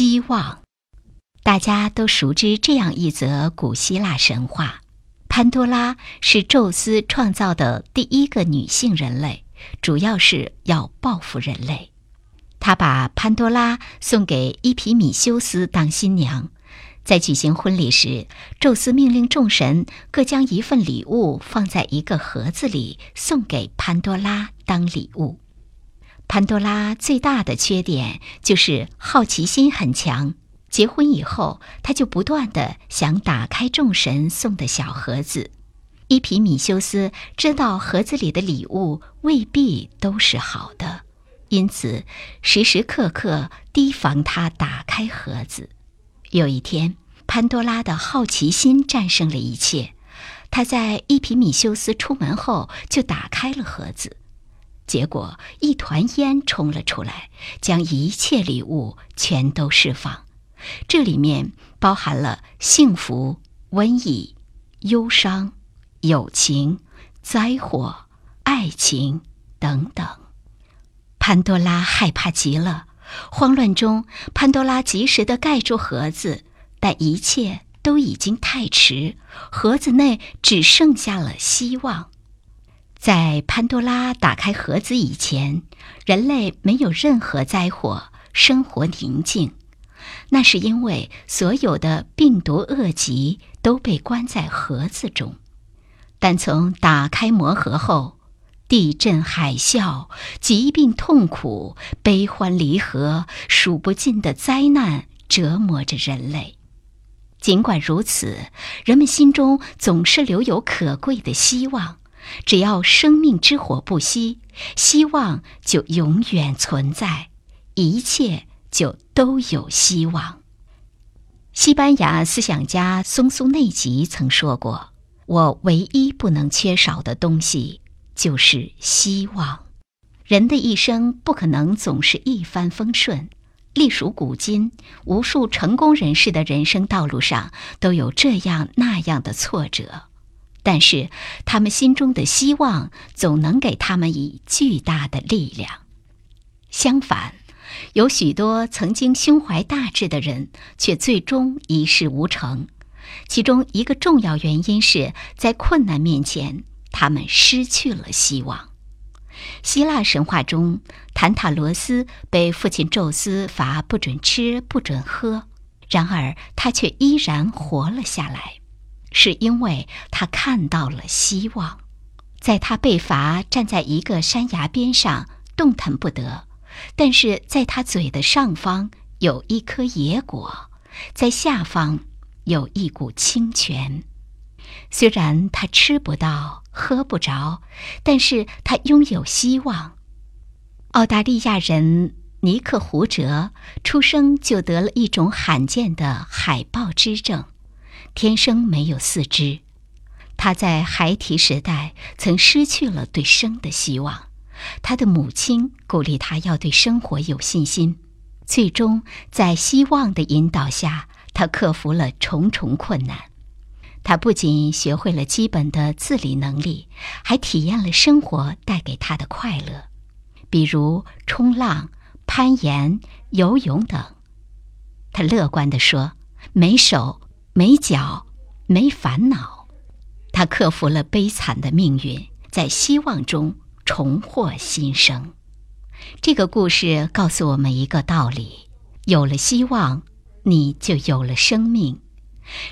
希望，大家都熟知这样一则古希腊神话：潘多拉是宙斯创造的第一个女性人类，主要是要报复人类。他把潘多拉送给伊皮米修斯当新娘，在举行婚礼时，宙斯命令众神各将一份礼物放在一个盒子里，送给潘多拉当礼物。潘多拉最大的缺点就是好奇心很强。结婚以后，他就不断的想打开众神送的小盒子。伊皮米修斯知道盒子里的礼物未必都是好的，因此时时刻刻提防他打开盒子。有一天，潘多拉的好奇心战胜了一切，他在伊皮米修斯出门后就打开了盒子。结果，一团烟冲了出来，将一切礼物全都释放。这里面包含了幸福、瘟疫、忧伤、友情、灾祸、爱情等等。潘多拉害怕极了，慌乱中，潘多拉及时的盖住盒子，但一切都已经太迟，盒子内只剩下了希望。在潘多拉打开盒子以前，人类没有任何灾祸，生活宁静。那是因为所有的病毒恶疾都被关在盒子中。但从打开魔盒后，地震、海啸、疾病、痛苦、悲欢离合，数不尽的灾难折磨着人类。尽管如此，人们心中总是留有可贵的希望。只要生命之火不熄，希望就永远存在，一切就都有希望。西班牙思想家松苏内吉曾说过：“我唯一不能缺少的东西就是希望。”人的一生不可能总是一帆风顺，隶属古今，无数成功人士的人生道路上都有这样那样的挫折。但是，他们心中的希望总能给他们以巨大的力量。相反，有许多曾经胸怀大志的人，却最终一事无成。其中一个重要原因是在困难面前，他们失去了希望。希腊神话中，坦塔罗斯被父亲宙斯罚不准吃、不准喝，然而他却依然活了下来。是因为他看到了希望，在他被罚站在一个山崖边上动弹不得，但是在他嘴的上方有一颗野果，在下方有一股清泉。虽然他吃不到、喝不着，但是他拥有希望。澳大利亚人尼克胡哲出生就得了一种罕见的海豹之症。天生没有四肢，他在孩提时代曾失去了对生的希望。他的母亲鼓励他要对生活有信心。最终，在希望的引导下，他克服了重重困难。他不仅学会了基本的自理能力，还体验了生活带给他的快乐，比如冲浪、攀岩、游泳等。他乐观地说：“没手。”没脚，没烦恼，他克服了悲惨的命运，在希望中重获新生。这个故事告诉我们一个道理：有了希望，你就有了生命。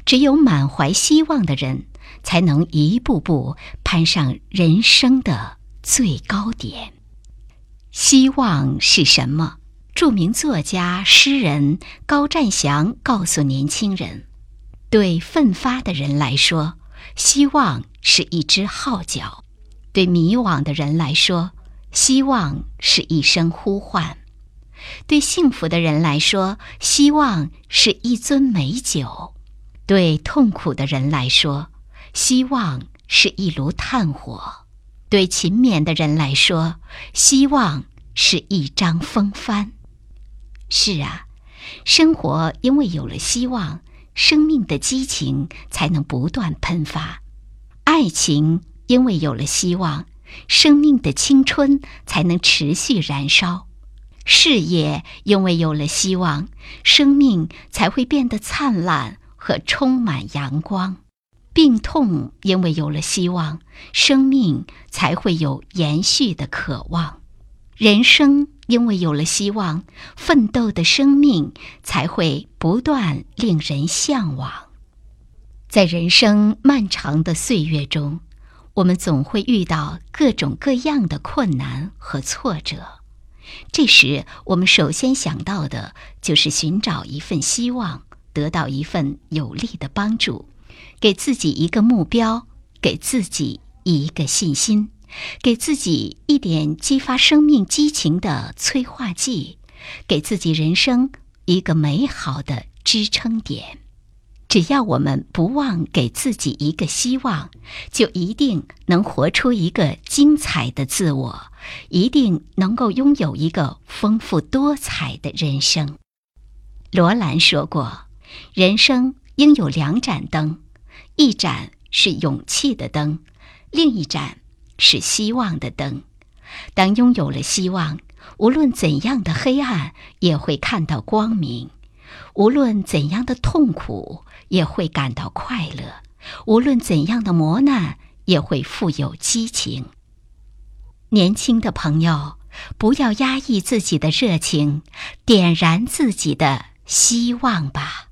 只有满怀希望的人，才能一步步攀上人生的最高点。希望是什么？著名作家、诗人高占祥告诉年轻人。对奋发的人来说，希望是一只号角；对迷惘的人来说，希望是一声呼唤；对幸福的人来说，希望是一樽美酒；对痛苦的人来说，希望是一炉炭火；对勤勉的人来说，希望是一张风帆。是啊，生活因为有了希望。生命的激情才能不断喷发，爱情因为有了希望，生命的青春才能持续燃烧。事业因为有了希望，生命才会变得灿烂和充满阳光；病痛因为有了希望，生命才会有延续的渴望；人生因为有了希望，奋斗的生命才会不断令人向往。在人生漫长的岁月中，我们总会遇到各种各样的困难和挫折。这时，我们首先想到的就是寻找一份希望，得到一份有力的帮助，给自己一个目标，给自己一个信心，给自己一点激发生命激情的催化剂，给自己人生一个美好的支撑点。只要我们不忘给自己一个希望，就一定能活出一个精彩的自我，一定能够拥有一个丰富多彩的人生。罗兰说过：“人生应有两盏灯，一盏是勇气的灯，另一盏是希望的灯。当拥有了希望，无论怎样的黑暗，也会看到光明；无论怎样的痛苦。”也会感到快乐，无论怎样的磨难，也会富有激情。年轻的朋友，不要压抑自己的热情，点燃自己的希望吧。